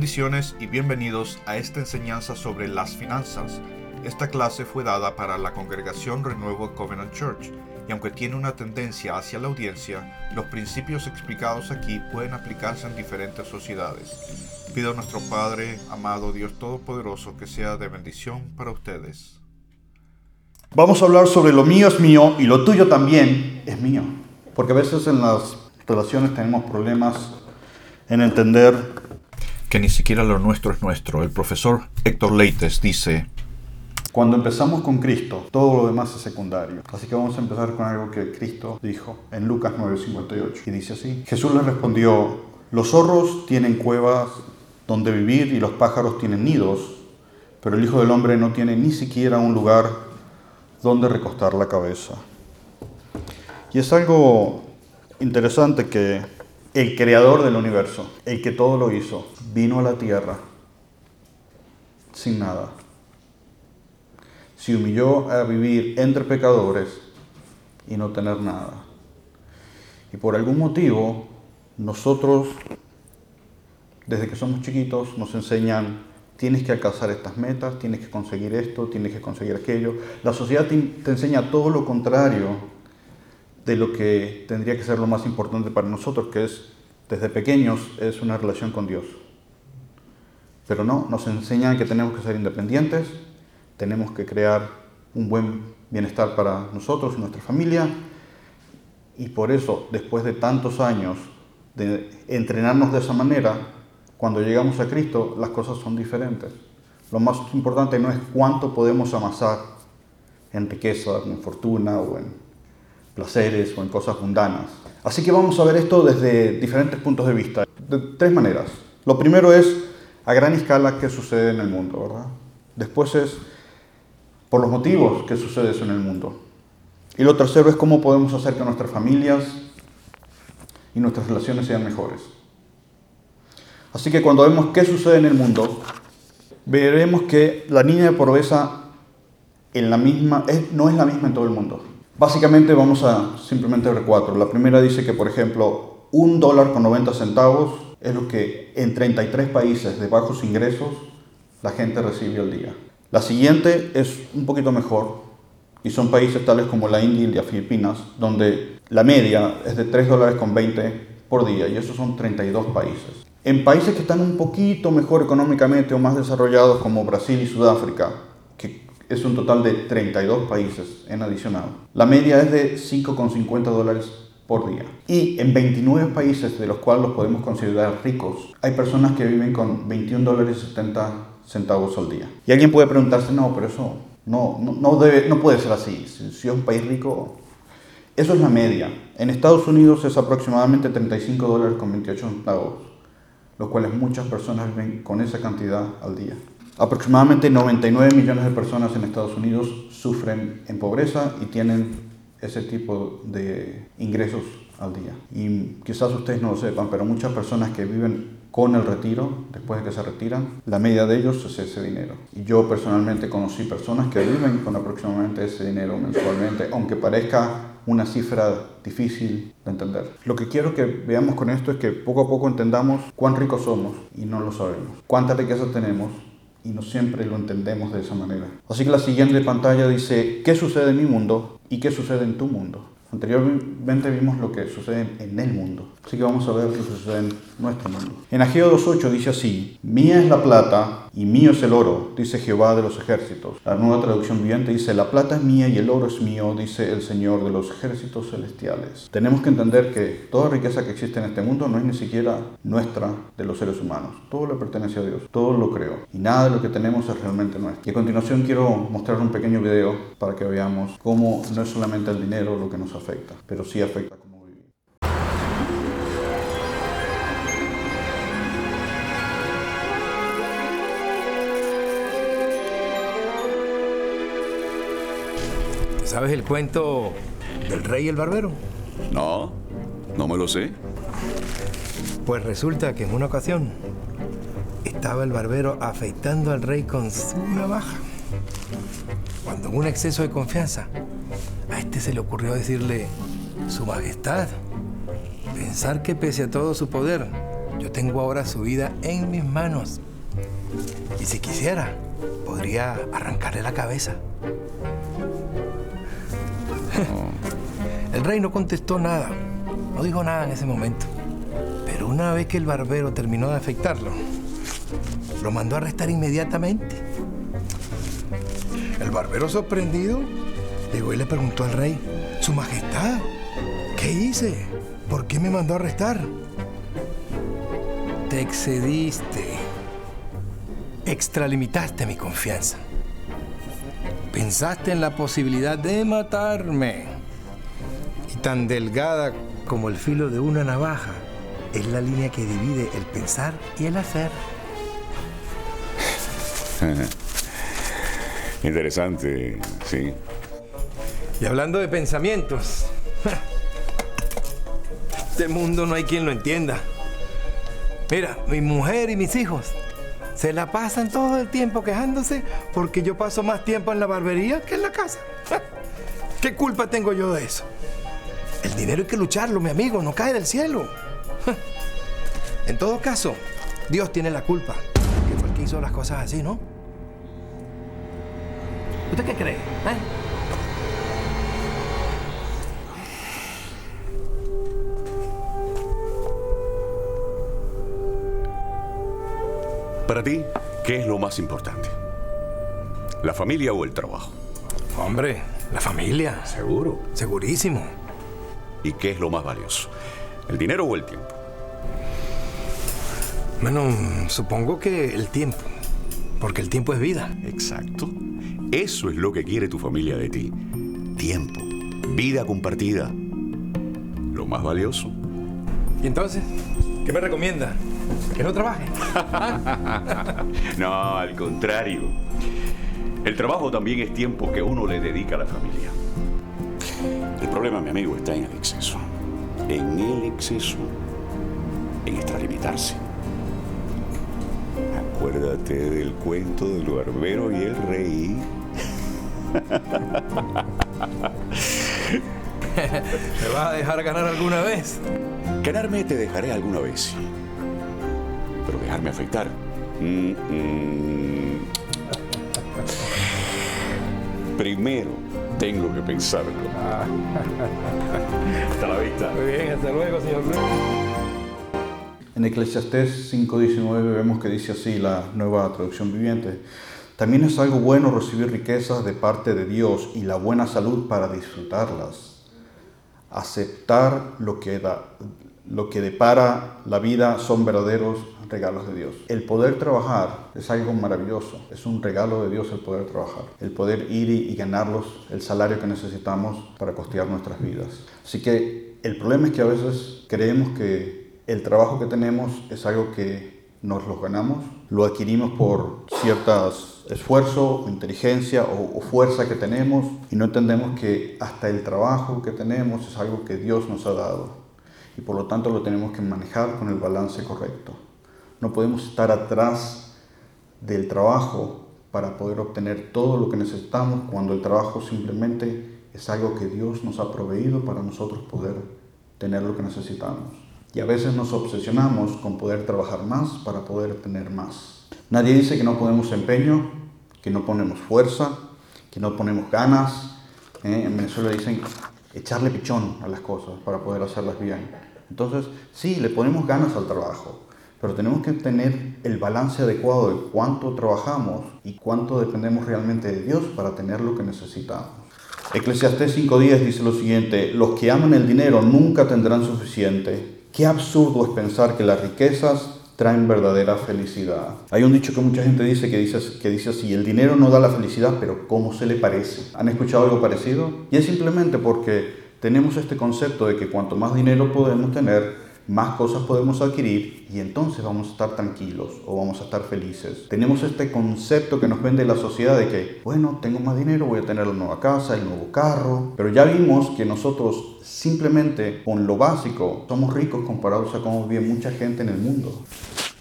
Bendiciones y bienvenidos a esta enseñanza sobre las finanzas. Esta clase fue dada para la congregación Renuevo Covenant Church y aunque tiene una tendencia hacia la audiencia, los principios explicados aquí pueden aplicarse en diferentes sociedades. Pido a nuestro Padre, amado Dios Todopoderoso, que sea de bendición para ustedes. Vamos a hablar sobre lo mío es mío y lo tuyo también es mío. Porque a veces en las relaciones tenemos problemas en entender que ni siquiera lo nuestro es nuestro. El profesor Héctor Leites dice, cuando empezamos con Cristo, todo lo demás es secundario. Así que vamos a empezar con algo que Cristo dijo en Lucas 9:58. Y dice así, Jesús le respondió, los zorros tienen cuevas donde vivir y los pájaros tienen nidos, pero el Hijo del Hombre no tiene ni siquiera un lugar donde recostar la cabeza. Y es algo interesante que el creador del universo, el que todo lo hizo, vino a la tierra sin nada se humilló a vivir entre pecadores y no tener nada. Y por algún motivo, nosotros, desde que somos chiquitos, nos enseñan, tienes que alcanzar estas metas, tienes que conseguir esto, tienes que conseguir aquello. La sociedad te, enseña todo lo contrario de lo que tendría que ser lo más importante para nosotros, que es, desde pequeños, es una relación con Dios. Pero no, nos enseñan que tenemos que ser independientes, tenemos que crear un buen bienestar para nosotros y nuestra familia. Y por eso, después de tantos años de entrenarnos de esa manera, cuando llegamos a Cristo, las cosas son diferentes. Lo más importante no es cuánto podemos amasar en riqueza, en fortuna o en placeres o en cosas mundanas. Así que vamos a ver esto desde diferentes puntos de vista, de tres maneras. Lo primero es a gran escala qué sucede en el mundo, ¿verdad? Después es por los motivos que sucede eso en el mundo. Y lo tercero es cómo podemos hacer que nuestras familias y nuestras relaciones sean mejores. Así que cuando vemos qué sucede en el mundo, veremos que la línea de pobreza en la misma, no es la misma en todo el mundo. Básicamente vamos a simplemente ver cuatro. La primera dice que, por ejemplo, un dólar con 90 centavos es lo que en 33 países de bajos ingresos la gente recibe al día. La siguiente es un poquito mejor y son países tales como la India y las Filipinas, donde la media es de 3 dólares con 20 por día y esos son 32 países. En países que están un poquito mejor económicamente o más desarrollados como Brasil y Sudáfrica, es un total de 32 países en adicional, la media es de 5,50 dólares por día. Y en 29 países de los cuales los podemos considerar ricos, hay personas que viven con 21 dólares 70 centavos al día. Y alguien puede preguntarse, no, pero eso no, no, debe, no puede ser así. Si, si es un país rico, eso es la media. En Estados Unidos es aproximadamente 35 dólares con 28 centavos, lo cual muchas personas viven con esa cantidad al día. Aproximadamente 99 millones de personas en Estados Unidos sufren en pobreza y tienen ese tipo de ingresos al día. Y quizás ustedes no lo sepan, pero muchas personas que viven con el retiro, después de que se retiran, la media de ellos es ese dinero. Y yo personalmente conocí personas que viven con aproximadamente ese dinero mensualmente, aunque parezca una cifra difícil de entender. Lo que quiero que veamos con esto es que poco a poco entendamos cuán ricos somos y no lo sabemos, cuánta riqueza tenemos y no siempre lo entendemos de esa manera. Así que la siguiente pantalla dice, ¿qué sucede en mi mundo y qué sucede en tu mundo? Anteriormente vimos lo que sucede en el mundo, así que vamos a ver lo que sucede en nuestro mundo. En Ageo 2.8 dice así, mía es la plata y mío es el oro, dice Jehová de los ejércitos. La nueva traducción viviente dice, la plata es mía y el oro es mío, dice el Señor de los ejércitos celestiales. Tenemos que entender que toda riqueza que existe en este mundo no es ni siquiera nuestra de los seres humanos. Todo le pertenece a Dios, todo lo creó y nada de lo que tenemos es realmente nuestro. Y a continuación quiero mostrar un pequeño video para que veamos cómo no es solamente el dinero lo que nos afecta, pero sí afecta cómo vivimos. ¿Sabes el cuento del rey y el barbero? No, no me lo sé. Pues resulta que en una ocasión estaba el barbero afeitando al rey con su navaja. Cuando en un exceso de confianza este se le ocurrió decirle, Su Majestad, pensar que pese a todo su poder, yo tengo ahora su vida en mis manos. Y si quisiera, podría arrancarle la cabeza. El rey no contestó nada, no dijo nada en ese momento. Pero una vez que el barbero terminó de afectarlo, lo mandó a arrestar inmediatamente. El barbero sorprendido llegó y le preguntó al rey, Su Majestad, ¿qué hice? ¿Por qué me mandó a arrestar? Te excediste. Extralimitaste mi confianza. Pensaste en la posibilidad de matarme. Y tan delgada como el filo de una navaja es la línea que divide el pensar y el hacer. Interesante, sí. Y hablando de pensamientos, este mundo no hay quien lo entienda. Mira, mi mujer y mis hijos se la pasan todo el tiempo quejándose porque yo paso más tiempo en la barbería que en la casa. ¿Qué culpa tengo yo de eso? El dinero hay que lucharlo, mi amigo, no cae del cielo. En todo caso, Dios tiene la culpa, que fue el que hizo las cosas así, ¿no? ¿Usted qué cree? eh? Para ti, ¿qué es lo más importante? ¿La familia o el trabajo? Hombre, la familia. Seguro. Segurísimo. ¿Y qué es lo más valioso? ¿El dinero o el tiempo? Bueno, supongo que el tiempo. Porque el tiempo es vida. Exacto. Eso es lo que quiere tu familia de ti. Tiempo. Vida compartida. Lo más valioso. ¿Y entonces? ¿Qué me recomienda? ¿Que no trabaje? No, al contrario. El trabajo también es tiempo que uno le dedica a la familia. El problema, mi amigo, está en el exceso. En el exceso. En extralimitarse. Acuérdate del cuento del barbero y el rey. ¿Me vas a dejar ganar alguna vez? Ganarme te dejaré alguna vez. Pero dejarme afectar. mm, mm. Primero tengo que pensarlo. Hasta la vista. Muy bien, hasta luego, señor Cruz. En Eclesiastés 5.19 vemos que dice así la nueva traducción viviente. También es algo bueno recibir riquezas de parte de Dios y la buena salud para disfrutarlas. Aceptar lo que, da, lo que depara la vida son verdaderos regalos de Dios. El poder trabajar es algo maravilloso, es un regalo de Dios el poder trabajar, el poder ir y, ganarlos el salario que necesitamos para costear nuestras vidas. Así que el problema es que a veces creemos que el trabajo que tenemos es algo que nos lo ganamos, lo adquirimos por ciertos esfuerzo, inteligencia o fuerza que tenemos y no entendemos que hasta el trabajo que tenemos es algo que Dios nos ha dado y por lo tanto lo tenemos que manejar con el balance correcto. No podemos estar atrás del trabajo para poder obtener todo lo que necesitamos cuando el trabajo simplemente es algo que Dios nos ha proveído para nosotros poder tener lo que necesitamos. Y a veces nos obsesionamos con poder trabajar más para poder tener más. Nadie dice que no ponemos empeño, que no ponemos fuerza, que no ponemos ganas. ¿eh? En Venezuela dicen echarle pichón a las cosas para poder hacerlas bien. Entonces, sí, le ponemos ganas al trabajo, pero tenemos que tener el balance adecuado de cuánto trabajamos y cuánto dependemos realmente de Dios para tener lo que necesitamos. Eclesiastés 5.10 dice lo siguiente, los que aman el dinero nunca tendrán suficiente. Qué absurdo es pensar que las riquezas traen verdadera felicidad. Hay un dicho que mucha gente dice que dice, que dice así, el dinero no da la felicidad, pero ¿cómo se le parece? ¿Han escuchado algo parecido? Y es simplemente porque tenemos este concepto de que cuanto más dinero podemos tener, más cosas podemos adquirir y entonces vamos a estar tranquilos o vamos a estar felices. Tenemos este concepto que nos vende la sociedad de que, bueno, tengo más dinero, voy a tener la nueva casa, el nuevo carro, pero ya vimos que nosotros simplemente con lo básico somos ricos comparados a cómo vive mucha gente en el mundo.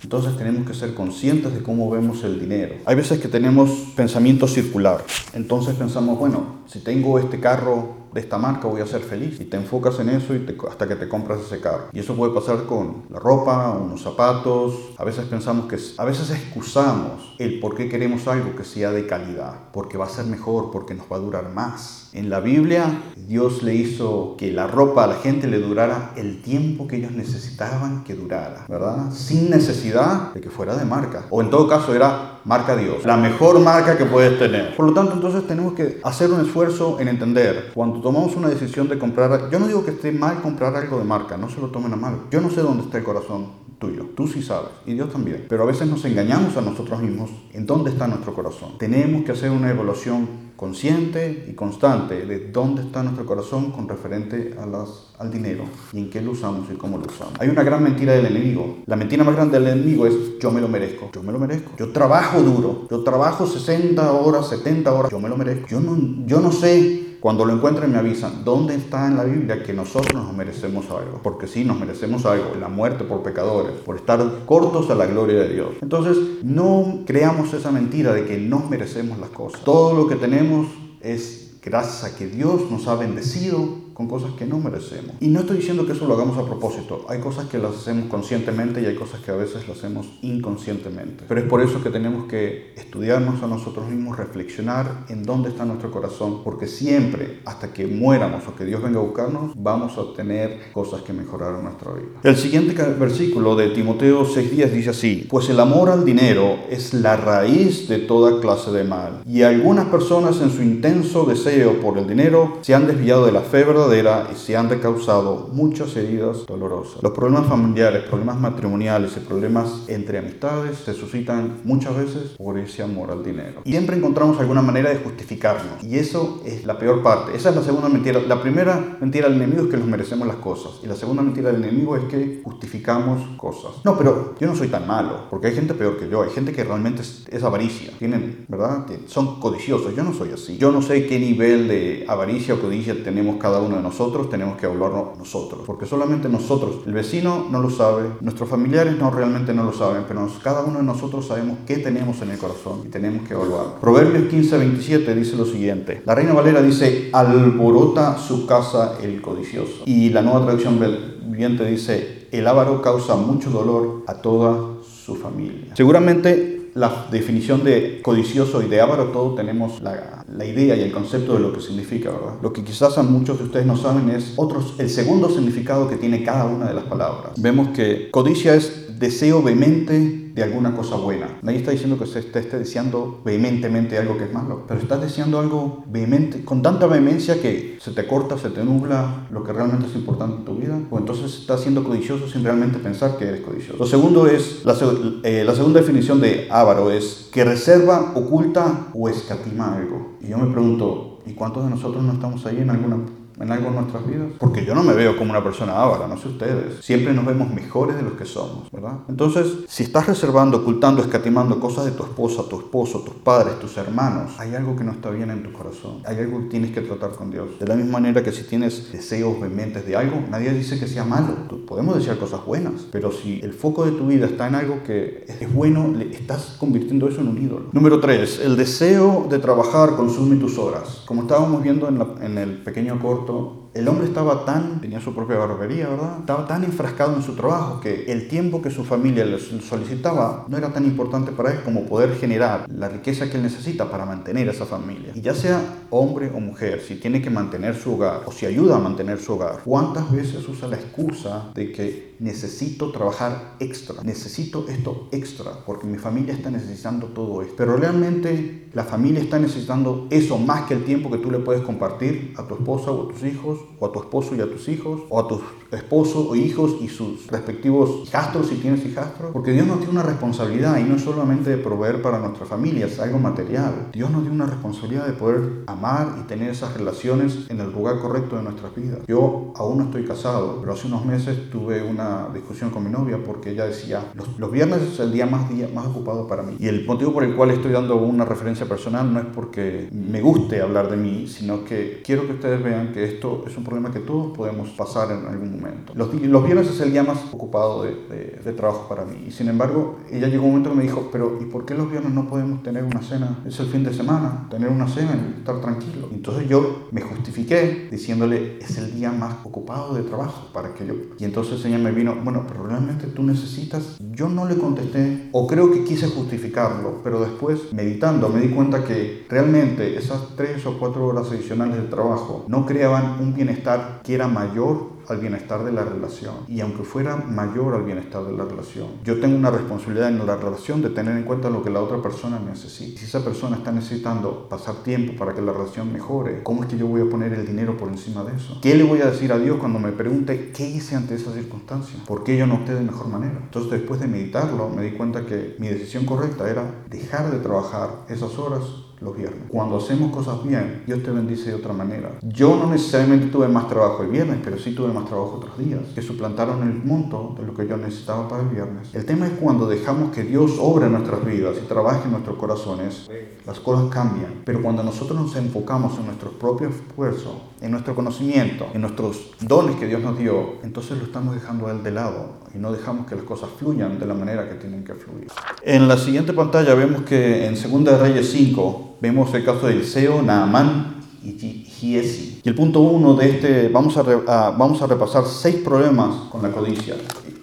Entonces tenemos que ser conscientes de cómo vemos el dinero. Hay veces que tenemos pensamiento circular. Entonces pensamos, bueno, si tengo este carro de esta marca voy a ser feliz. Y te enfocas en eso y hasta que te compras ese carro. Y eso puede pasar con la ropa, unos zapatos. A veces pensamos que, a veces excusamos el por qué queremos algo que sea de calidad. Porque va a ser mejor, porque nos va a durar más. En la Biblia, Dios le hizo que la ropa a la gente le durara el tiempo que ellos necesitaban que durara, ¿verdad? Sin necesidad de que fuera de marca. O en todo caso era marca Dios, la mejor marca que puedes tener. Por lo tanto, entonces tenemos que hacer un esfuerzo en entender cuando tomamos una decisión de comprar, yo no digo que esté mal comprar algo de marca, no se lo tomen a mal. Yo no sé dónde está el corazón tuyo. Tú sí sabes y Dios también. Pero a veces nos engañamos a nosotros mismos en dónde está nuestro corazón. Tenemos que hacer una evaluación consciente y constante de dónde está nuestro corazón con referente a al dinero y en qué lo usamos y cómo lo usamos. Hay una gran mentira del enemigo. La mentira más grande del enemigo es yo me lo merezco. Yo me lo merezco. Yo trabajo duro. Yo trabajo 60 horas, 70 horas. Yo me lo merezco. Yo no, yo no sé cuando lo encuentren me avisan, ¿dónde está en la Biblia que nosotros nos merecemos algo? Porque sí, nos merecemos algo, la muerte por pecadores, por estar cortos a la gloria de Dios. Entonces, no creamos esa mentira de que nos merecemos las cosas. Todo lo que tenemos es gracias a que Dios nos ha bendecido con cosas que no merecemos. Y no estoy diciendo que eso lo hagamos a propósito. Hay cosas que las hacemos conscientemente y hay cosas que a veces las hacemos inconscientemente. Pero es por eso que tenemos que estudiarnos a nosotros mismos, reflexionar en dónde está nuestro corazón, porque siempre, hasta que muéramos o que Dios venga a buscarnos, vamos a tener cosas que mejorar nuestra vida. El siguiente versículo de Timoteo 6.10 dice así, pues el amor al dinero es la raíz de toda clase de mal. Y algunas personas en su intenso deseo por el dinero se han desviado de la fe verdadera y se han causado muchas heridas dolorosas. Los problemas familiares, problemas matrimoniales y problemas entre amistades se suscitan muchas veces por ese amor al dinero. Y siempre encontramos alguna manera de justificarnos. Y eso es la peor parte. Esa es la segunda mentira. La primera mentira del enemigo es que nos merecemos las cosas. Y la segunda mentira del enemigo es que justificamos cosas. No, pero yo no soy tan malo. Porque hay gente peor que yo. Hay gente que realmente es, es avaricia. Tienen, ¿verdad? Son codiciosos. Yo no soy así. Yo no sé qué nivel de avaricia o codicia tenemos cada uno nosotros, tenemos que evaluarlo nosotros, porque solamente nosotros, el vecino no lo sabe, nuestros familiares no realmente no lo saben, pero cada uno de nosotros sabemos qué tenemos en el corazón y tenemos que evaluarlo. Proverbios 15, 27 dice lo siguiente, la Reina Valera dice, alborota su casa el codicioso, y la nueva traducción viviente dice, el avaro causa mucho dolor a toda su familia. Seguramente la definición de codicioso y de avaro, todos tenemos la, la, idea y el concepto de lo que significa, ¿verdad? Lo que quizás a muchos de ustedes no saben es otros, el segundo significado que tiene cada una de las palabras. Vemos que codicia es deseo vehemente de alguna cosa buena. Nadie está diciendo que se esté, deseando vehementemente algo que es malo, pero estás deseando algo vehemente, con tanta vehemencia que se te corta, se te nubla lo que realmente es importante en tu vida, o entonces estás siendo codicioso sin realmente pensar que eres codicioso. Lo segundo es, la, eh, la segunda definición de avaro es que reserva, oculta o escatima algo. Y yo me pregunto, ¿y cuántos de nosotros no estamos ahí en alguna en algo en nuestras vidas? Porque yo no me veo como una persona ávara, no sé ustedes. Siempre nos vemos mejores de los que somos, ¿verdad? Entonces, si estás reservando, ocultando, escatimando cosas de tu esposa, tu esposo, tus padres, tus hermanos, hay algo que no está bien en tu corazón. Hay algo que tienes que tratar con Dios. De la misma manera que si tienes deseos vehementes de algo, nadie dice que sea malo. Podemos decir cosas buenas, pero si el foco de tu vida está en algo que es bueno, le estás convirtiendo eso en un ídolo. Número 3. El deseo de trabajar consume tus horas. Como estábamos viendo en, en el pequeño corto rapporto el hombre estaba tan, tenía su propia barbería, ¿verdad? Estaba tan enfrascado en su trabajo que el tiempo que su familia le solicitaba no era tan importante para él como poder generar la riqueza que él necesita para mantener a esa familia. Y ya sea hombre o mujer, si tiene que mantener su hogar o si ayuda a mantener su hogar, ¿cuántas veces usa la excusa de que necesito trabajar extra, necesito esto extra porque mi familia está necesitando todo esto? Pero realmente la familia está necesitando eso más que el tiempo que tú le puedes compartir a tu esposa o a tus hijos, o a tu esposo y a tus hijos, o a tus esposos o hijos y sus respectivos hijastros si tienes hijastros. Porque Dios nos tiene una responsabilidad y no es solamente de proveer para nuestra familia, es algo material. Dios nos dio una responsabilidad de poder amar y tener esas relaciones en el lugar correcto de nuestras vidas. Yo aún no estoy casado, pero hace unos meses tuve una discusión con mi novia porque ella decía, los, viernes es el día más, día más ocupado para mí. Y el motivo por el cual estoy dando una referencia personal no es porque me guste hablar de mí, sino que quiero que ustedes vean que esto es un problema que todos podemos pasar en algún momento. Los, los viernes es el día más ocupado de, de, trabajo para mí. Y sin embargo, ella llegó un momento que me dijo, pero ¿y por qué los viernes no podemos tener una cena? Es el fin de semana, tener una cena y estar tranquilo. entonces yo me justifiqué diciéndole, es el día más ocupado de trabajo para que yo... Y entonces ella me vino, bueno, pero realmente tú necesitas... Yo no le contesté, o creo que quise justificarlo, pero después, meditando, me di cuenta que realmente esas tres o cuatro horas adicionales de trabajo no creaban un bienestar que era mayor al bienestar de la relación. Y aunque fuera mayor al bienestar de la relación, yo tengo una responsabilidad en la relación de tener en cuenta lo que la otra persona necesita. Si esa persona está necesitando pasar tiempo para que la relación mejore, ¿cómo es que yo voy a poner el dinero por encima de eso? ¿Qué le voy a decir a Dios cuando me pregunte qué hice ante esa circunstancia? ¿Por qué yo no opté de mejor manera? Entonces después de meditarlo me di cuenta que mi decisión correcta era dejar de trabajar esas horas los viernes. Cuando hacemos cosas bien, Dios te bendice de otra manera. Yo no necesariamente tuve más trabajo el viernes, pero sí tuve más trabajo otros días, que suplantaron el monto de lo que yo necesitaba para el viernes. El tema es cuando dejamos que Dios obre en nuestras vidas y trabaje en nuestros corazones, las cosas cambian. Pero cuando nosotros nos enfocamos en nuestro propio esfuerzo, en nuestro conocimiento, en nuestros dones que Dios nos dio, entonces lo estamos dejando a Él de lado y no dejamos que las cosas fluyan de la manera que tienen que fluir. En la siguiente pantalla vemos que en 2 Reyes 5 vemos el caso de Eliseo, Naamán y Giesi. Y el punto uno de este, vamos a, vamos a repasar seis problemas con la codicia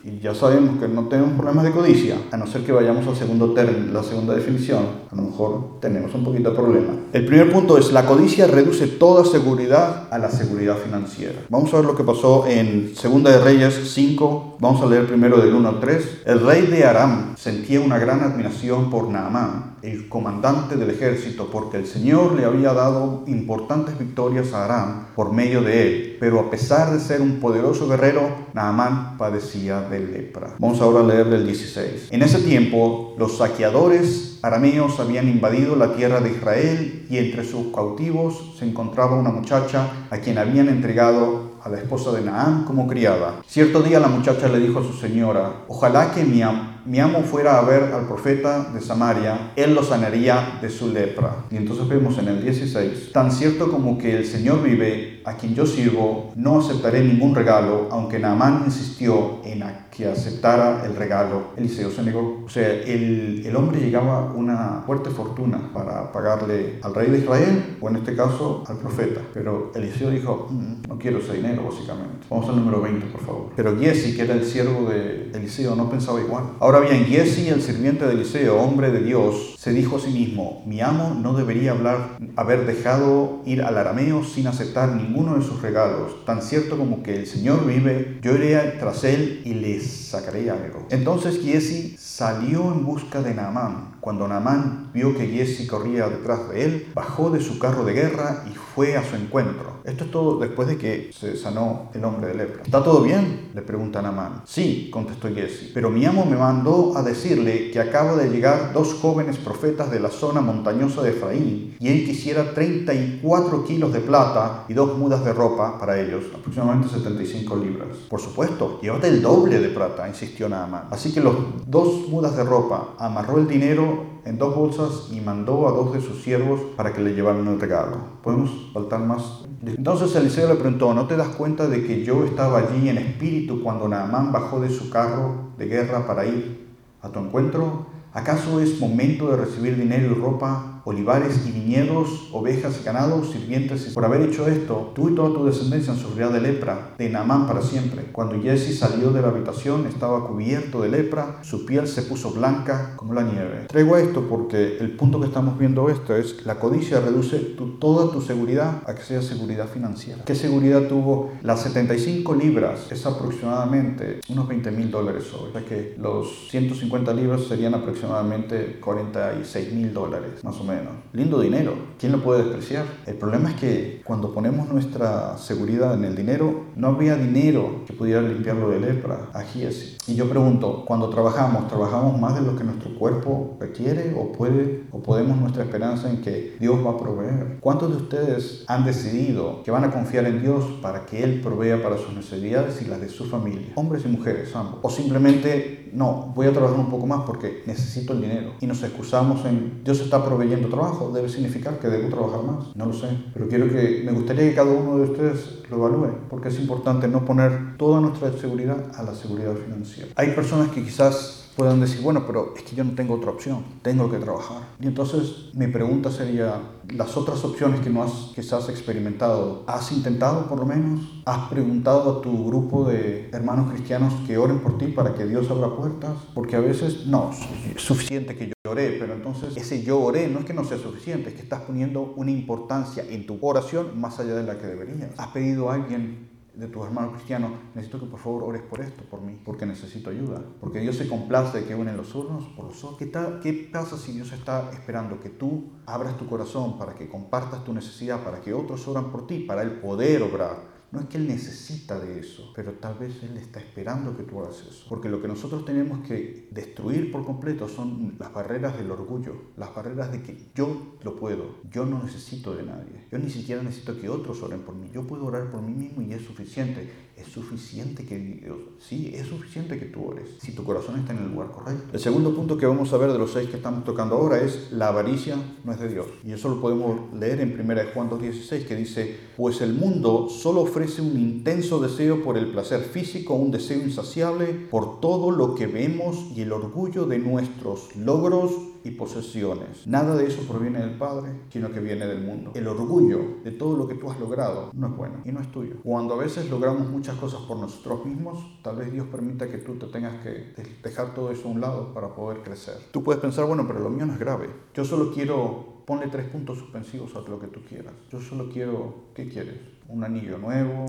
y ya sabemos que no tenemos problemas de codicia, a no ser que vayamos al segundo término, la segunda definición, a lo mejor tenemos un poquito de problema. El primer punto es la codicia reduce toda seguridad a la seguridad financiera. Vamos a ver lo que pasó en Segunda de Reyes 5, vamos a leer primero del 1 al 3. El rey de Aram sentía una gran admiración por Naamán, el comandante del ejército, porque el Señor le había dado importantes victorias a Aram por medio de él, pero a pesar de ser un poderoso guerrero, Naamán padecía de lepra. Vamos ahora a leer el 16. En ese tiempo, los saqueadores arameos habían invadido la tierra de Israel y entre sus cautivos se encontraba una muchacha a quien habían entregado a la esposa de Naam como criada. Cierto día la muchacha le dijo a su señora, ojalá que mi, amo fuera a ver al profeta de Samaria, él lo sanaría de su lepra. Y entonces vemos en el 16, tan cierto como que el Señor vive, a quien yo sirvo, no aceptaré ningún regalo, aunque Naamán insistió en que aceptara el regalo. Eliseo se negó. O sea, el, el hombre llegaba una fuerte fortuna para pagarle al rey de Israel, o en este caso al profeta. Pero Eliseo dijo, mm, no quiero ese dinero, básicamente. Vamos al número 20, por favor. Pero Giesi, que era el siervo de Eliseo, no pensaba igual. Ahora bien, Giesi, el sirviente de Eliseo, hombre de Dios, se dijo a sí mismo, mi amo no debería hablar, haber dejado ir al arameo sin aceptar de sus regalos. Tan cierto como que el Señor vive, yo iré tras él y le sacaré algo. Entonces Giesi salió en busca de Naamán. Cuando Naamán vio que Giesi corría detrás de él, bajó de su carro de guerra y fue a su encuentro. Esto es todo después de que se sanó el hombre de lepra. ¿Está todo bien? le pregunta Naamán. Sí, contestó Giesi, pero mi amo me mandó a decirle que acaba de llegar dos jóvenes profetas de la zona montañosa de Efraín y él quisiera 34 kilos de plata y dos mudas de ropa para ellos, aproximadamente 75 libras. Por supuesto, llévate el doble de plata, insistió Naamán. Así que los dos mudas de ropa, amarró el dinero en dos bolsas y mandó a dos de sus siervos para que le llevaran el regalo. ¿Podemos faltar más? Entonces Eliseo le preguntó, ¿no te das cuenta de que yo estaba allí en espíritu cuando Naamán bajó de su carro de guerra para ir a tu encuentro? ¿Acaso es momento de recibir dinero y ropa olivares y viñedos, ovejas y ganados, sirvientes. Por haber hecho esto, tú y toda tu descendencia sufrirá de lepra, de Naamán para siempre. Cuando Jesse salió de la habitación, estaba cubierto de lepra, su piel se puso blanca como la nieve. Traigo esto porque el punto que estamos viendo esto es la codicia reduce toda tu seguridad a que sea seguridad financiera. ¿Qué seguridad tuvo? Las 75 libras es aproximadamente unos 20 mil dólares hoy. O sea que los 150 libras serían aproximadamente 46 mil dólares, más o menos. Lindo dinero, ¿quién lo puede despreciar? El problema es que cuando ponemos nuestra seguridad en el dinero, no había dinero que pudiera limpiarlo de lepra. Aquí así. Y yo pregunto, cuando trabajamos, ¿trabajamos más de lo que nuestro cuerpo requiere o puede o podemos nuestra esperanza en que Dios va a proveer? ¿Cuántos de ustedes han decidido que van a confiar en Dios para que Él provea para sus necesidades y las de su familia? Hombres y mujeres, ambos. O simplemente, no, voy a trabajar un poco más porque necesito el dinero. Y nos excusamos en, Dios está proveyendo trabajo, debe significar que debo trabajar más. No lo sé, pero quiero que, me gustaría que cada uno de ustedes lo evalúe, porque es importante no poner toda nuestra seguridad a la seguridad financiera. Hay personas que quizás puedan decir, bueno, pero es que yo no tengo otra opción, tengo que trabajar. Y entonces mi pregunta sería, las otras opciones que no has quizás experimentado, ¿has intentado por lo menos? ¿Has preguntado a tu grupo de hermanos cristianos que oren por ti para que Dios abra puertas? Porque a veces no, es suficiente que yo oré, pero entonces ese yo oré no es que no sea suficiente, es que estás poniendo una importancia en tu oración más allá de la que deberías. ¿Has pedido a alguien de tus hermanos cristianos, necesito que por favor ores por esto, por mí, porque necesito ayuda. Porque Dios se complace de que unen los unos por los otros. ¿Qué, tal, ¿Qué pasa si Dios está esperando que tú abras tu corazón para que compartas tu necesidad, para que otros oran por ti, para Él poder obrar? No es que Él necesita de eso, pero tal vez Él está esperando que tú hagas eso. Porque lo que nosotros tenemos que destruir por completo son las barreras del orgullo, las barreras de que yo lo puedo, yo no necesito de nadie, yo ni siquiera necesito que otros oren por mí, yo puedo orar por mí mismo y es suficiente. Es suficiente que Dios, sí, es suficiente que tú ores, si tu corazón está en el lugar correcto. El segundo punto que vamos a ver de los seis que estamos tocando ahora es la avaricia no es de Dios. Y eso lo podemos leer en 1 Juan 2.16 que dice, pues el mundo solo ofrece un intenso deseo por el placer físico, un deseo insaciable por todo lo que vemos y el orgullo de nuestros logros y posesiones. Nada de eso proviene del Padre, sino que viene del mundo. El orgullo de todo lo que tú has logrado no es bueno y no es tuyo. Cuando a veces logramos muchas cosas por nosotros mismos, tal vez Dios permita que tú te tengas que dejar todo eso a un lado para poder crecer. Tú puedes pensar, bueno, pero lo mío no es grave. Yo solo quiero, ponle tres puntos suspensivos a lo que tú quieras. Yo solo quiero, ¿qué quieres? Un anillo nuevo,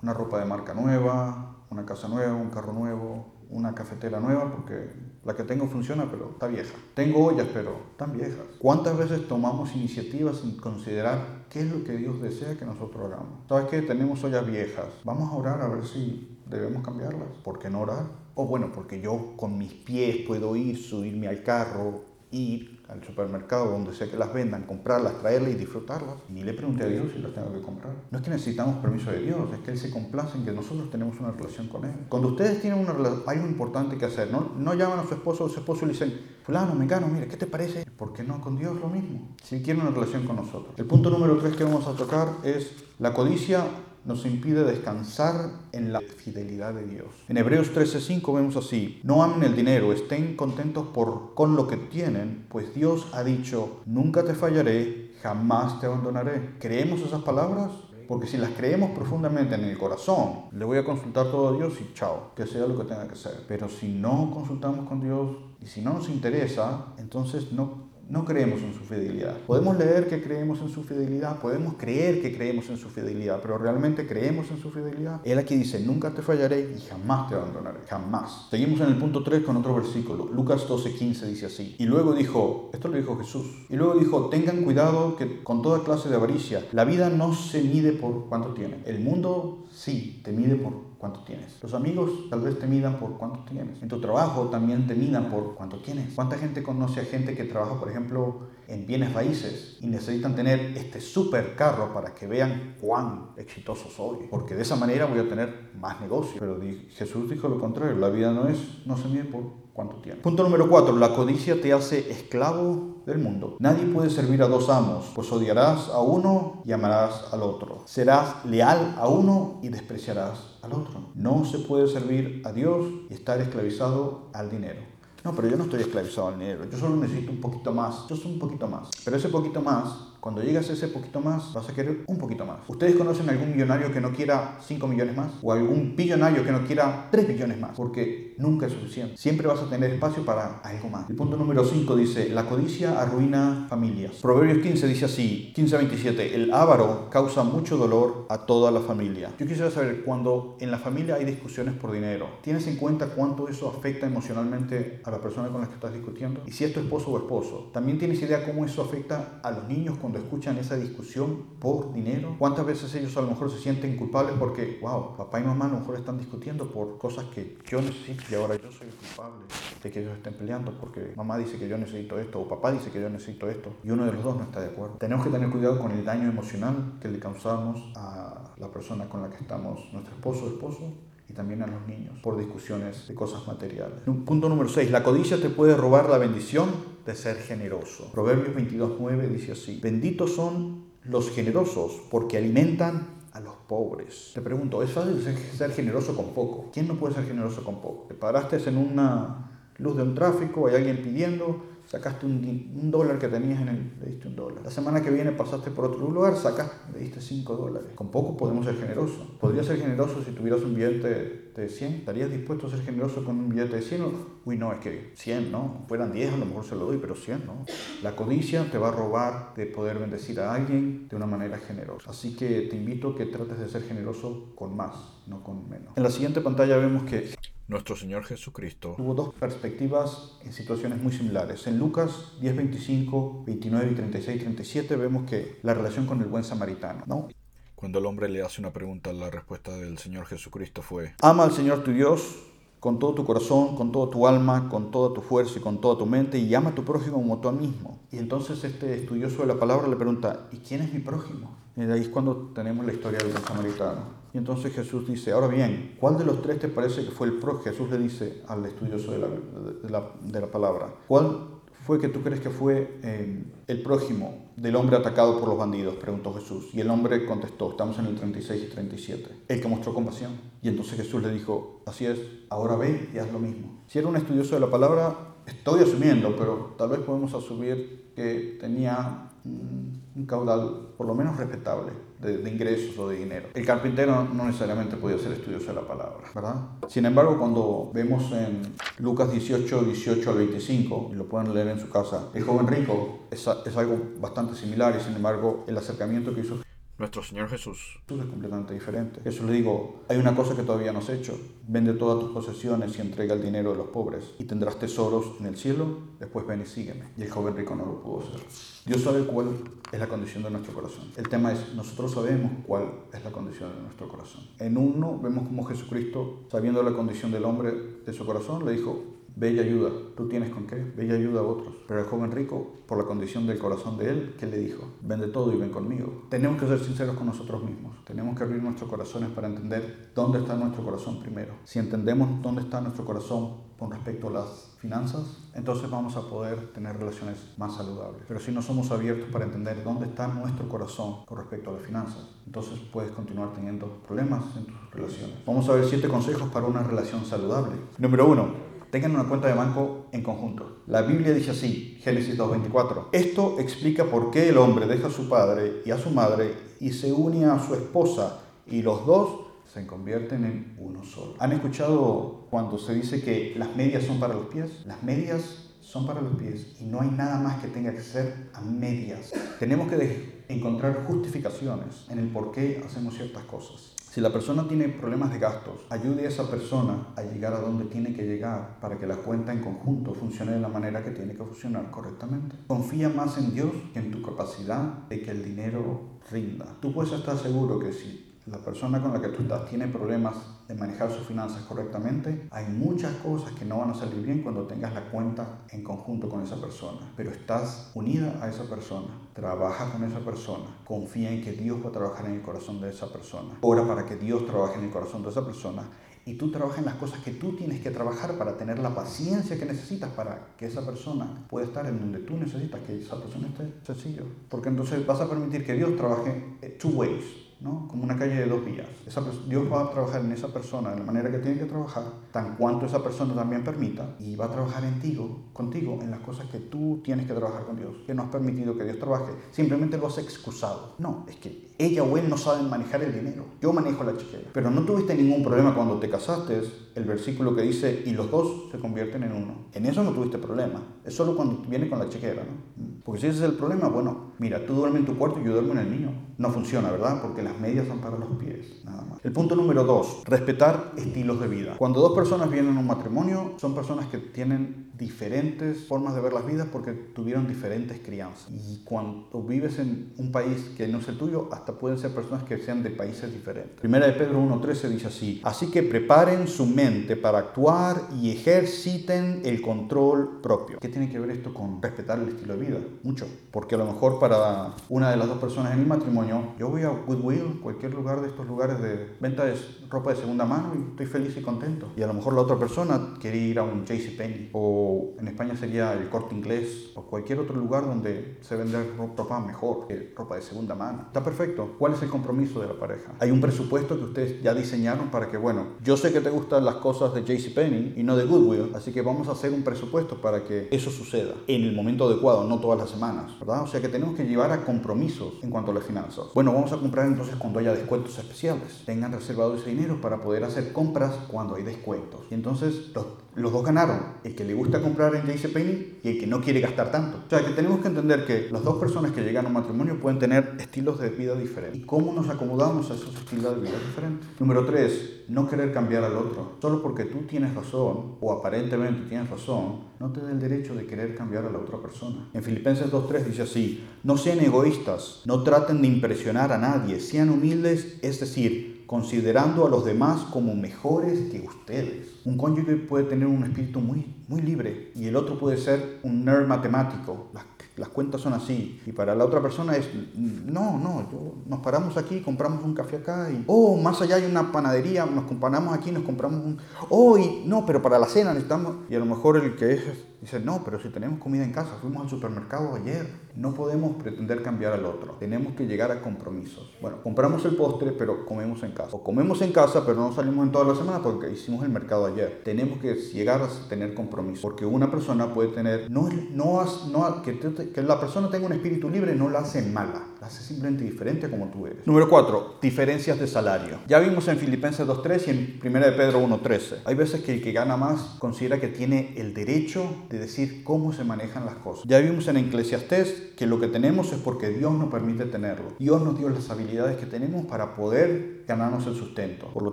una ropa de marca nueva, una casa nueva, un carro nuevo, una cafetera nueva porque la que tengo funciona pero está vieja. Tengo ollas pero están viejas. ¿Cuántas veces tomamos iniciativas sin considerar qué es lo que Dios desea que nosotros hagamos? ¿Sabes qué? Tenemos ollas viejas. Vamos a orar a ver si debemos cambiarlas. ¿Por qué no orar? O bueno, porque yo con mis pies puedo ir, subirme al carro, ir al supermercado, donde sea que las vendan, comprarlas, traerlas y disfrutarlas. Ni le pregunté a Dios si las tengo que comprar. No es que necesitamos permiso de Dios, es que Él se complace en que nosotros tenemos una relación con Él. Cuando ustedes tienen una relación, algo importante que hacer. No, no llaman a su esposo o su esposo y le dicen, fulano, mecano, mira, ¿qué te parece? ¿Por qué no con Dios lo mismo? Si quieren una relación con nosotros. El punto número tres que vamos a tocar es la codicia nos impide descansar en la fidelidad de Dios. En Hebreos 13:5 vemos así, no amen el dinero, estén contentos por, con lo que tienen, pues Dios ha dicho, nunca te fallaré, jamás te abandonaré. ¿Creemos esas palabras? Porque si las creemos profundamente en el corazón, le voy a consultar todo a Dios y chao, que sea lo que tenga que ser. Pero si no consultamos con Dios y si no nos interesa, entonces no no creemos en su fidelidad. Podemos leer que creemos en su fidelidad, podemos creer que creemos en su fidelidad, pero realmente creemos en su fidelidad. Él aquí dice, nunca te fallaré y jamás te abandonaré, jamás. Seguimos en el punto 3 con otro versículo. Lucas 12:15 dice así. Y luego dijo, esto lo dijo Jesús, y luego dijo, tengan cuidado que con toda clase de avaricia, la vida no se mide por cuánto tiene. El mundo sí te mide por cuánto tienes. Los amigos tal vez te midan por cuánto tienes. En tu trabajo también te midan por cuánto tienes. ¿Cuánta gente conoce a gente que trabaja, por ejemplo, en bienes raíces y necesitan tener este super carro para que vean cuán exitoso soy? Porque de esa manera voy a tener más negocio. Pero Jesús dijo lo contrario, la vida no es, no se mide por cuánto tienes. Punto número 4, la codicia te hace esclavo del mundo. Nadie puede servir a dos amos, pues odiarás a uno y amarás al otro. Serás leal a uno y despreciarás al otro. No se puede servir a Dios y estar esclavizado al dinero. No, pero yo no estoy esclavizado al dinero. Yo solo necesito un poquito más. Yo soy un poquito más. Pero ese poquito más cuando llegas a ese poquito más, vas a querer un poquito más. ¿Ustedes conocen algún millonario que no quiera 5 millones más? ¿O algún billonario que no quiera 3 billones más? Porque nunca es suficiente. Siempre vas a tener espacio para algo más. El punto número 5 dice, la codicia arruina familias. Proverbios 15 dice así, 15-27, el avaro causa mucho dolor a toda la familia. Yo quisiera saber, cuando en la familia hay discusiones por dinero, ¿tienes en cuenta cuánto eso afecta emocionalmente a la persona con la que estás discutiendo? Y si es tu esposo o esposo, ¿también tienes idea cómo eso afecta a los niños cuando escuchan esa discusión por dinero? ¿Cuántas veces ellos a lo mejor se sienten culpables porque, wow, papá y mamá a lo mejor están discutiendo por cosas que yo necesito y ahora yo soy culpable de que ellos estén peleando porque mamá dice que yo necesito esto o papá dice que yo necesito esto y uno de los dos no está de acuerdo? Tenemos que tener cuidado con el daño emocional que le causamos a la persona con la que estamos, nuestro esposo o esposo, y también a los niños por discusiones de cosas materiales. Punto número 6. La codicia te puede robar la bendición de ser generoso. Proverbios 22.9 dice así. Benditos son los generosos porque alimentan a los pobres. Te pregunto, ¿es fácil ser generoso con poco? ¿Quién no puede ser generoso con poco? Te paraste en una luz de un tráfico, hay alguien pidiendo, sacaste un, dólar que tenías en el, le diste un dólar. La semana que viene pasaste por otro lugar, sacaste, le diste cinco dólares. Con poco podemos ser generosos. ¿Podrías ser generoso si tuvieras un billete de 100? ¿Estarías dispuesto a ser generoso con un billete de 100? Uy, no, es que 100, ¿no? Fueran 10, a lo mejor se lo doy, pero 100, ¿no? La codicia te va a robar de poder bendecir a alguien de una manera generosa. Así que te invito a que trates de ser generoso con más, no con menos. En la siguiente pantalla vemos que nuestro Señor Jesucristo tuvo dos perspectivas en situaciones muy similares. En Lucas 10, 25, 29 y 36, 37 vemos que la relación con el buen samaritano, ¿no? Cuando el hombre le hace una pregunta, la respuesta del Señor Jesucristo fue, Ama al Señor tu Dios con todo tu corazón, con toda tu alma, con toda tu fuerza y con toda tu mente y ama a tu prójimo como tú mismo. Y entonces este estudioso de la palabra le pregunta, ¿y quién es mi prójimo? Y ahí es cuando tenemos la historia del samaritano. Y entonces Jesús dice, ahora bien, ¿cuál de los tres te parece que fue el prójimo? Jesús le dice al estudioso de la, de la, de la palabra, ¿cuál fue que tú crees que fue eh, el prójimo del hombre atacado por los bandidos? Preguntó Jesús. Y el hombre contestó, estamos en el 36 y 37, el que mostró compasión. Y entonces Jesús le dijo, así es, ahora ve y haz lo mismo. Si era un estudioso de la palabra, estoy asumiendo, pero tal vez podemos asumir que tenía un caudal por lo menos respetable de, ingresos o de dinero. El carpintero no necesariamente podía ser estudioso de la palabra, ¿verdad? Sin embargo, cuando vemos en Lucas 18, 18 al 25, y lo pueden leer en su casa, el joven rico es, es algo bastante similar y sin embargo el acercamiento que hizo nuestro Señor Jesús. Jesús es completamente diferente. Jesús le digo, hay una cosa que todavía no has hecho. Vende todas tus posesiones y entrega el dinero de los pobres y tendrás tesoros en el cielo. Después ven y sígueme. Y el joven rico no lo pudo hacer. Dios sabe cuál es la condición de nuestro corazón. El tema es, nosotros sabemos cuál es la condición de nuestro corazón. En uno vemos como Jesucristo, sabiendo la condición del hombre de su corazón, le dijo, Bella ayuda. ¿Tú tienes con qué? Bella ayuda a otros. Pero el joven rico, por la condición del corazón de él, ¿qué le dijo? Vende todo y ven conmigo. Tenemos que ser sinceros con nosotros mismos. Tenemos que abrir nuestros corazones para entender dónde está nuestro corazón primero. Si entendemos dónde está nuestro corazón con respecto a las finanzas, entonces vamos a poder tener relaciones más saludables. Pero si no somos abiertos para entender dónde está nuestro corazón con respecto a las finanzas, entonces puedes continuar teniendo problemas en tus relaciones. Vamos a ver siete consejos para una relación saludable. Número uno, tengan una cuenta de banco en conjunto. La Biblia dice así, Génesis 2.24. Esto explica por qué el hombre deja a su padre y a su madre y se une a su esposa y los dos se convierten en uno solo. ¿Han escuchado cuando se dice que las medias son para los pies? Las medias son para los pies y no hay nada más que tenga que ser a medias. Tenemos que encontrar justificaciones en el por qué hacemos ciertas cosas. Si la persona tiene problemas de gastos, ayude a esa persona a llegar a donde tiene que llegar para que la cuenta en conjunto funcione de la manera que tiene que funcionar correctamente. Confía más en Dios que en tu capacidad de que el dinero rinda. Tú puedes estar seguro que si la persona con la que tú estás tiene problemas de manejar sus finanzas correctamente, hay muchas cosas que no van a salir bien cuando tengas la cuenta en conjunto con esa persona. Pero estás unida a esa persona, trabaja con esa persona, confía en que Dios va a trabajar en el corazón de esa persona, ora para que Dios trabaje en el corazón de esa persona y tú trabajas en las cosas que tú tienes que trabajar para tener la paciencia que necesitas para que esa persona pueda estar en donde tú necesitas que esa persona esté sencillo. Porque entonces vas a permitir que Dios trabaje eh, two ways ¿no? como una calle de dos vías. Esa, Dios va a trabajar en esa persona de la manera que tiene que trabajar, tan cuanto esa persona también permita, y va a trabajar en ti, contigo en las cosas que tú tienes que trabajar con Dios, que no has permitido que Dios trabaje, simplemente lo has excusado. No, es que ella o él no saben manejar el dinero. Yo manejo la chequera. Pero no tuviste ningún problema cuando te casaste, el versículo que dice, y los dos se convierten en uno. En eso no tuviste problema. Es solo cuando viene con la chequera, ¿no? Porque si ese es el problema, bueno, mira, tú duermes en tu cuarto y yo duermo en el mío. No funciona, ¿verdad? Porque las medias son para los pies, nada más. El punto número dos, respetar estilos de vida. Cuando dos personas vienen a un matrimonio, son personas que tienen diferentes formas de ver las vidas porque tuvieron diferentes crianzas. Y cuando vives en un país que no es el tuyo, hasta pueden ser personas que sean de países diferentes. Primera de Pedro 1.13 dice así, así que preparen su mente para actuar y ejerciten el control propio. ¿Qué tiene que ver esto con respetar el estilo de vida? Mucho. Porque a lo mejor para una de las dos personas en el matrimonio, yo voy a Goodwill, cualquier lugar de estos lugares de venta de ropa de segunda mano y estoy feliz y contento. Y a lo mejor la otra persona quiere ir a un JCPenney o en España sería el Corte Inglés o cualquier otro lugar donde se vende ropa mejor que ropa de segunda mano. Está perfecto. ¿Cuál es el compromiso de la pareja? Hay un presupuesto que ustedes ya diseñaron para que, bueno, yo sé que te gustan las cosas de JCPenney y no de Goodwill, así que vamos a hacer un presupuesto para que eso suceda en el momento adecuado, no todas las semanas, ¿verdad? O sea que tenemos que llevar a compromisos en cuanto a las finanzas. Bueno, vamos a comprar entonces cuando haya descuentos especiales. Tengan reservado ese dinero para poder hacer compras cuando hay descuentos. Y entonces los, los dos ganaron. El que le gusta comprar en JCPenney y el que no quiere gastar tanto. O sea que tenemos que entender que las dos personas que llegan a un matrimonio pueden tener estilos de vida diferentes. ¿Y cómo nos acomodamos a esos estilos de vida diferentes? Número tres, no querer cambiar al otro. Solo porque tú tienes razón o aparentemente tienes razón, no te da el derecho de querer cambiar a la otra persona. En Filipenses 2.3 dice así, no sean egoístas, no traten de impresionar a nadie, sean humildes, es decir, considerando a los demás como mejores que ustedes. Un cónyuge puede tener un espíritu muy, muy libre y el otro puede ser un nerd matemático. Las, las cuentas son así. Y para la otra persona es, no, no, nos paramos aquí, compramos un café acá y, oh, más allá hay una panadería, nos comparamos aquí, nos compramos un, oh, y, no, pero para la cena necesitamos, y a lo mejor el que es Dice, no, pero si tenemos comida en casa, fuimos al supermercado ayer. No podemos pretender cambiar al otro. Tenemos que llegar a compromisos. Bueno, compramos el postre, pero comemos en casa. O comemos en casa, pero no salimos en toda la semana porque hicimos el mercado ayer. Tenemos que llegar a tener compromisos. Porque una persona puede tener, no, no, no que, que la persona tenga un espíritu libre no la hace mala. Hace simplemente diferente como tú eres. Número 4. Diferencias de salario. Ya vimos en Filipenses 2.3 y en 1 de Pedro 1.13. Hay veces que el que gana más considera que tiene el derecho de decir cómo se manejan las cosas. Ya vimos en Eclesiastés que lo que tenemos es porque Dios nos permite tenerlo. Dios nos dio las habilidades que tenemos para poder ganarnos el sustento. Por lo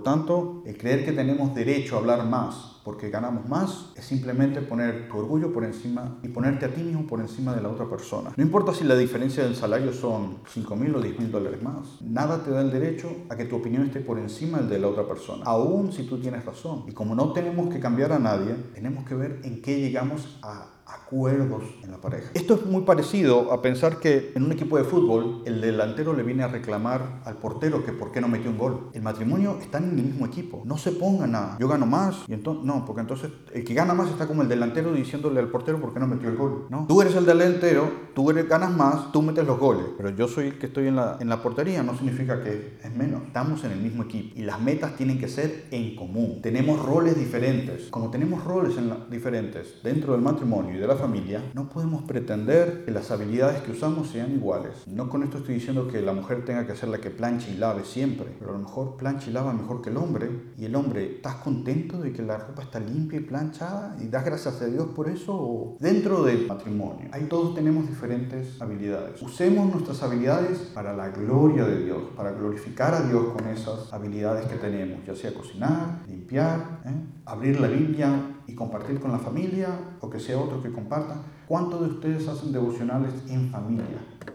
tanto, el creer que tenemos derecho a hablar más porque ganamos más es simplemente poner tu orgullo por encima y ponerte a ti mismo por encima de la otra persona. No importa si la diferencia del salario son 5 mil o 10 mil dólares más. Nada te da el derecho a que tu opinión esté por encima de la otra persona, aun si tú tienes razón. Y como no tenemos que cambiar a nadie, tenemos que ver en qué llegamos a acuerdos en la pareja. Esto es muy parecido a pensar que en un equipo de fútbol el delantero le viene a reclamar al portero que por qué no metió un gol. El matrimonio está en el mismo equipo. No se pongan a yo gano más y entonces no, porque entonces el que gana más está como el delantero diciéndole al portero por qué no metió el gol. No, tú eres el delantero, tú eres, ganas más, tú metes los goles, pero yo soy el que estoy en la, en la portería, no significa que es menos. Estamos en el mismo equipo y las metas tienen que ser en común. Tenemos roles diferentes. Como tenemos roles en diferentes dentro del matrimonio de la familia, no podemos pretender que las habilidades que usamos sean iguales. No con esto estoy diciendo que la mujer tenga que ser la que planche y lave siempre, pero a lo mejor plancha y lava mejor que el hombre. Y el hombre, ¿estás contento de que la ropa está limpia y planchada? ¿Y das gracias a Dios por eso? ¿O dentro del matrimonio, ahí todos tenemos diferentes habilidades. Usemos nuestras habilidades para la gloria de Dios, para glorificar a Dios con esas habilidades que tenemos, ya sea cocinar, limpiar, ¿eh? abrir la Biblia y compartir con la familia o que sea otro que comparta. ¿Cuántos de ustedes hacen devocionales en familia?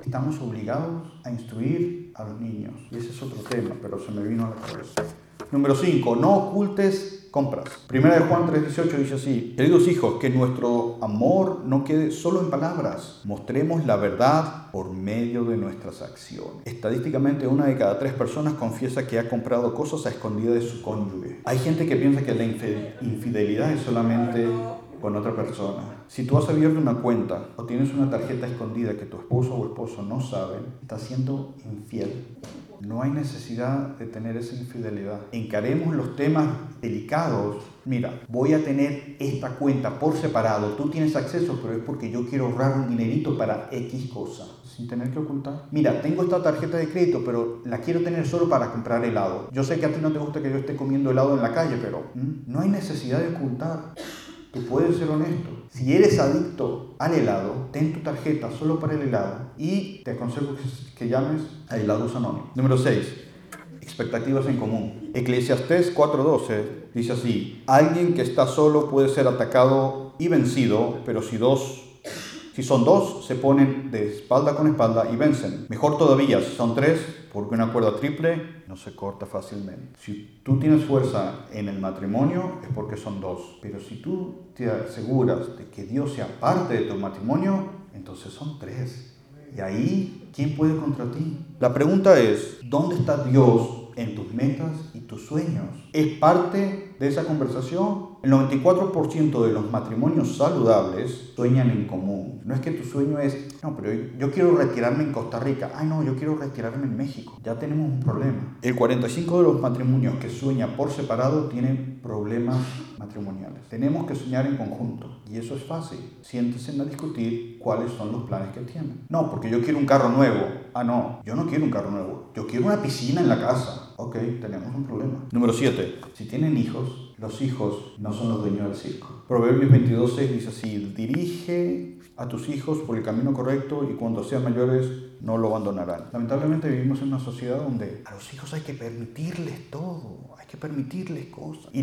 Estamos obligados a instruir a los niños. Y ese es otro tema, pero se me vino a la cabeza. Número 5. No ocultes compras. Primera de Juan 3:18 dice así, queridos hijos, que nuestro amor no quede solo en palabras, mostremos la verdad por medio de nuestras acciones. Estadísticamente una de cada tres personas confiesa que ha comprado cosas a escondidas de su cónyuge. Hay gente que piensa que la infidelidad es solamente con otra persona. Si tú has abierto una cuenta o tienes una tarjeta escondida que tu esposo o esposo no saben, estás siendo infiel. No hay necesidad de tener esa infidelidad. Encaremos los temas delicados. Mira, voy a tener esta cuenta por separado. Tú tienes acceso, pero es porque yo quiero ahorrar un dinerito para X cosa, sin tener que ocultar. Mira, tengo esta tarjeta de crédito, pero la quiero tener solo para comprar helado. Yo sé que a ti no te gusta que yo esté comiendo helado en la calle, pero no hay necesidad de ocultar. Tú puedes ser honesto. Si eres adicto al helado, ten tu tarjeta solo para el helado y te aconsejo que, llames a Helados Anónimos. Número 6. Expectativas en común. Eclesiastés 4:12 dice así, alguien que está solo puede ser atacado y vencido, pero si dos si son dos, se ponen de espalda con espalda y vencen. Mejor todavía, si son tres, porque una cuerda triple no se corta fácilmente. Si tú tienes fuerza en el matrimonio es porque son dos. Pero si tú te aseguras de que Dios sea parte de tu matrimonio, entonces son tres. Y ahí, ¿quién puede contra ti? La pregunta es, ¿dónde está Dios en tus metas y tus sueños. Es parte de esa conversación. El 94% de los matrimonios saludables sueñan en común. No es que tu sueño es, no, pero yo quiero retirarme en Costa Rica. Ay, no, yo quiero retirarme en México. Ya tenemos un problema. El 45% de los matrimonios que sueñan por separado tienen problemas matrimoniales. Tenemos que soñar en conjunto y eso es fácil. Siéntese a discutir cuáles son los planes que tienen. No, porque yo quiero un carro nuevo. Ah, no, yo no quiero un carro nuevo. Yo quiero una piscina en la casa. Ok, tenemos un problema. Número 7. Si tienen hijos, los hijos no son los dueños del circo. Proverbios 22.6 dice así, dirige a tus hijos por el camino correcto y cuando sean mayores no lo abandonarán. Lamentablemente vivimos en una sociedad donde a los hijos hay que permitirles todo, hay que permitirles cosas. Y,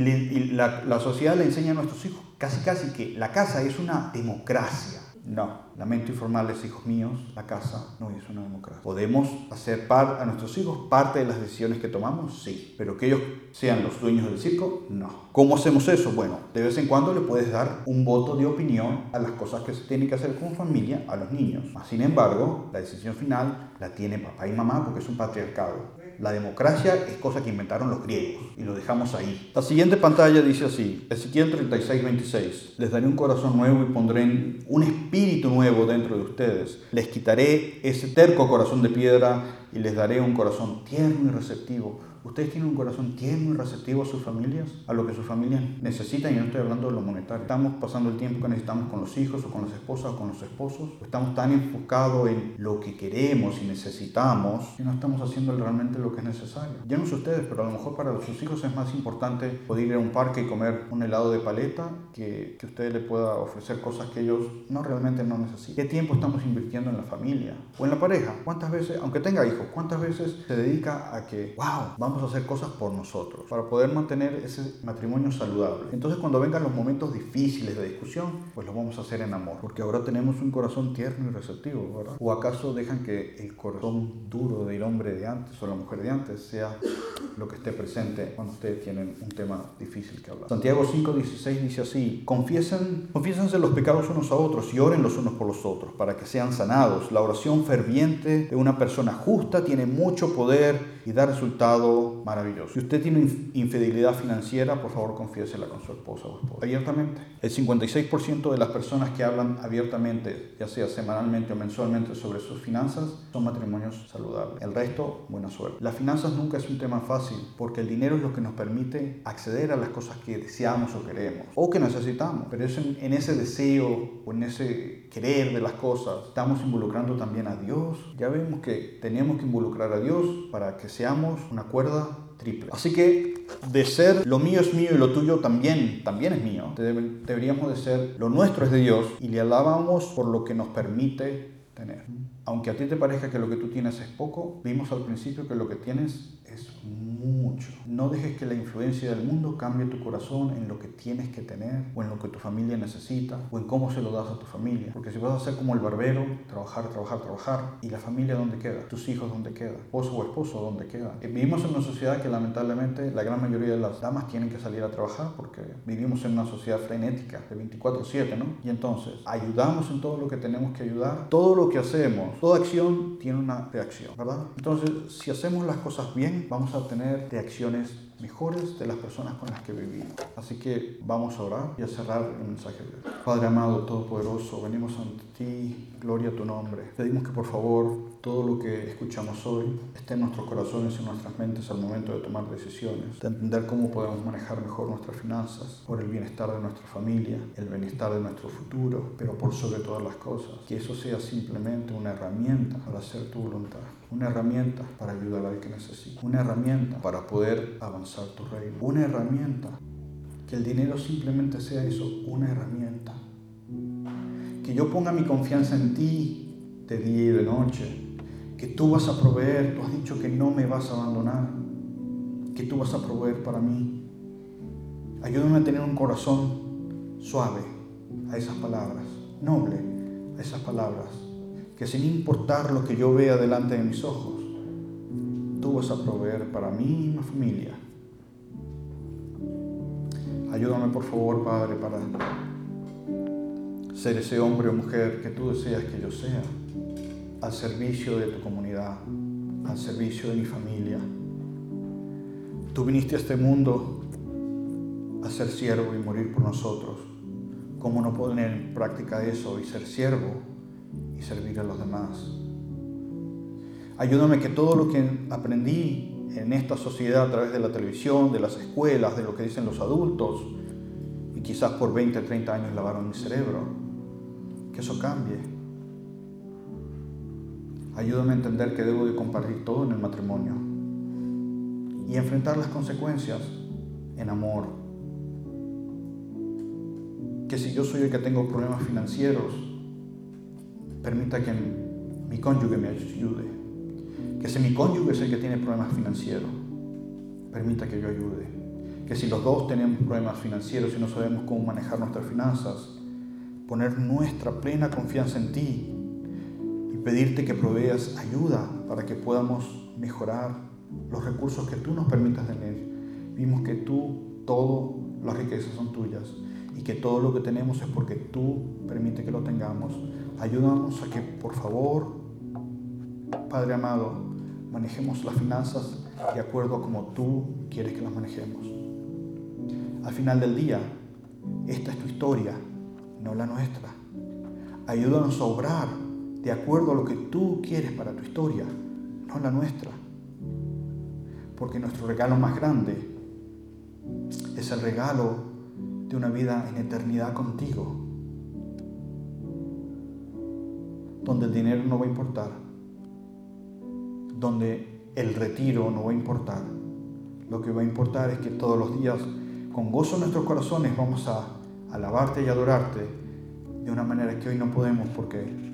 la, la sociedad le enseña a nuestros hijos casi casi que la casa es una democracia. No, lamento informarles, hijos míos, la casa no es una democracia. ¿Podemos hacer par a nuestros hijos parte de las decisiones que tomamos? Sí. Pero que ellos sean los dueños del circo, no. ¿Cómo hacemos eso? Bueno, de vez en cuando le puedes dar un voto de opinión a las cosas que se tienen que hacer como familia a los niños. Sin embargo, la decisión final la tiene papá y mamá porque es un patriarcado. La democracia es cosa que inventaron los griegos y lo dejamos ahí. La siguiente pantalla dice así, Ezequiel 36, 26. Les daré un corazón nuevo y pondré un espíritu nuevo dentro de ustedes. Les quitaré ese terco corazón de piedra y les daré un corazón tierno y receptivo ¿Ustedes tienen un corazón tierno y receptivo a sus familias? A lo que sus familias necesitan, y no estoy hablando de lo monetario. Estamos pasando el tiempo que necesitamos con los hijos, o con las esposas, o con los esposos. Estamos tan enfocados en lo que queremos y necesitamos que no estamos haciendo realmente lo que es necesario. Ya no sé ustedes, pero a lo mejor para sus hijos es más importante poder ir a un parque y comer un helado de paleta que que usted le pueda ofrecer cosas que ellos no realmente no necesitan. ¿Qué tiempo estamos invirtiendo en la familia o en la pareja? ¿Cuántas veces, aunque tenga hijos, cuántas veces se dedica a que, wow, vamos vamos a hacer cosas por nosotros, para poder mantener ese matrimonio saludable. Entonces cuando vengan los momentos difíciles de discusión, pues lo vamos a hacer en amor, porque ahora tenemos un corazón tierno y receptivo, ¿verdad? ¿O acaso dejan que el corazón duro del hombre de antes o la mujer de antes sea lo que esté presente cuando ustedes tienen un tema difícil que hablar? Santiago 5:16 dice así, confiesen, confiésense los pecados unos a otros y oren los unos por los otros para que sean sanados. La oración ferviente de una persona justa tiene mucho poder y da resultado maravilloso. Si usted tiene infidelidad financiera, por favor confiésela con su esposa o esposo. Abiertamente. El 56% de las personas que hablan abiertamente, ya sea semanalmente o mensualmente, sobre sus finanzas, son matrimonios saludables. El resto, buena suerte. Las finanzas nunca es un tema fácil, porque el dinero es lo que nos permite acceder a las cosas que deseamos o queremos, o que necesitamos. Pero es en ese deseo o en ese querer de las cosas, estamos involucrando también a Dios. Ya vemos que tenemos que involucrar a Dios para que seamos una cuerda triple. Así que de ser lo mío es mío y lo tuyo también, también es mío, deberíamos de ser lo nuestro es de Dios y le alabamos por lo que nos permite tener. Aunque a ti te parezca que lo que tú tienes es poco, vimos al principio que lo que tienes es mucho. No dejes que la influencia del mundo cambie tu corazón en lo que tienes que tener o en lo que tu familia necesita o en cómo se lo das a tu familia. Porque si vas a ser como el barbero, trabajar, trabajar, trabajar, ¿y la familia dónde queda? ¿Tus hijos dónde queda? ¿Esposo o esposo dónde queda? Eh, vivimos en una sociedad que lamentablemente la gran mayoría de las damas tienen que salir a trabajar porque vivimos en una sociedad frenética de 24/7, ¿no? Y entonces, ayudamos en todo lo que tenemos que ayudar. Todo lo que hacemos, toda acción tiene una reacción, ¿verdad? Entonces, si hacemos las cosas bien, vamos a obtener reacciones mejores de las personas con las que vivimos. Así que vamos a orar y a cerrar el mensaje de hoy. Padre amado, todopoderoso, venimos ante ti, gloria a tu nombre. Pedimos que por favor todo lo que escuchamos hoy esté en nuestros corazones y en nuestras mentes al momento de tomar decisiones, de entender cómo podemos manejar mejor nuestras finanzas, por el bienestar de nuestra familia, el bienestar de nuestro futuro, pero por sobre todas las cosas, que eso sea simplemente una herramienta para hacer tu voluntad, una herramienta para ayudar al que necesita, una herramienta para poder avanzar tu reino. Una herramienta. Que el dinero simplemente sea eso, una herramienta. Que yo ponga mi confianza en ti de día y de noche. Que tú vas a proveer, tú has dicho que no me vas a abandonar. Que tú vas a proveer para mí. Ayúdame a tener un corazón suave a esas palabras, noble a esas palabras. Que sin importar lo que yo vea delante de mis ojos, tú vas a proveer para mí y mi familia Ayúdame por favor, Padre, para ser ese hombre o mujer que tú deseas que yo sea, al servicio de tu comunidad, al servicio de mi familia, Tú viniste a este mundo a ser siervo y morir por nosotros. ¿Cómo no poner en práctica eso y ser siervo y servir a los demás? Ayúdame que todo lo que aprendí en esta sociedad a través de la televisión, de las escuelas, de lo que dicen los adultos, y quizás por 20, 30 años lavaron mi cerebro, que eso cambie. Ayúdame a entender que debo de compartir todo en el matrimonio y enfrentar las consecuencias en amor. Que si yo soy el que tengo problemas financieros, permita que mi cónyuge me ayude que si mi cónyuge es el que tiene problemas financieros, permita que yo ayude. Que si los dos tenemos problemas financieros y no sabemos cómo manejar nuestras finanzas, poner nuestra plena confianza en ti pedirte que proveas ayuda para que podamos mejorar los recursos que tú nos permitas tener. Vimos que tú, todo, las riquezas son tuyas y que todo lo que tenemos es porque tú permite que lo tengamos. Ayúdanos a que, por favor, Padre amado, manejemos las finanzas de acuerdo a como tú quieres que las manejemos. Al final del día, esta es tu historia, no la nuestra. Ayúdanos a obrar de acuerdo a lo que tú quieres para tu historia, no la nuestra. Porque nuestro regalo más grande es el regalo de una vida en eternidad contigo, donde el dinero no va a importar donde el retiro no va a importar. Lo que va a importar es que todos los días, con gozo en nuestros corazones, vamos a alabarte y adorarte de una manera que hoy no podemos porque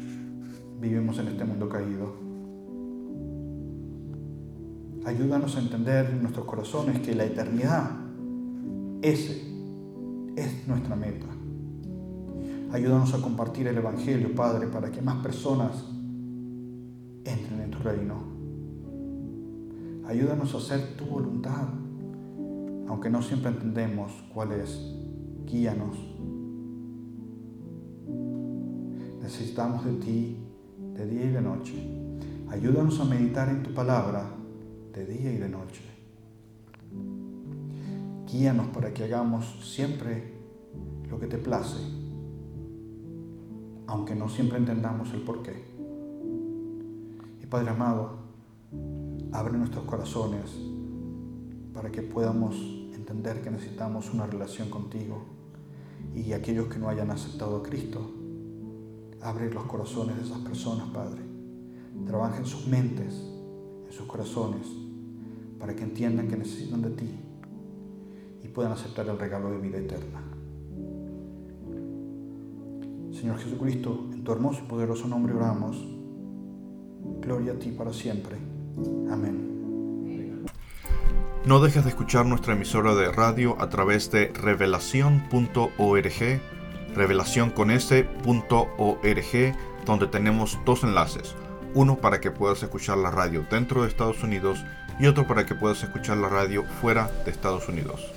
vivimos en este mundo caído. Ayúdanos a entender en nuestros corazones que la eternidad, ese es nuestra meta. Ayúdanos a compartir el Evangelio, Padre, para que más personas entren en tu reino. Ayúdanos a hacer tu voluntad, aunque no siempre entendemos cuál es. Guíanos. Necesitamos de ti de día y de noche. Ayúdanos a meditar en tu palabra de día y de noche. Guíanos para que hagamos siempre lo que te place, aunque no siempre entendamos el porqué. Y Padre amado, Abre nuestros corazones para que podamos entender que necesitamos una relación contigo y aquellos que no hayan aceptado a Cristo, abre los corazones de esas personas, Padre. Trabaja en sus mentes, en sus corazones, para que entiendan que necesitan de ti y puedan aceptar el regalo de vida eterna. Señor Jesucristo, en tu hermoso y poderoso nombre oramos. Gloria a ti para siempre. Amén. No dejes de escuchar nuestra emisora de radio a través de revelación.org, revelación con donde tenemos dos enlaces. Uno para que puedas escuchar la radio dentro de Estados Unidos y otro para que puedas escuchar la radio fuera de Estados Unidos.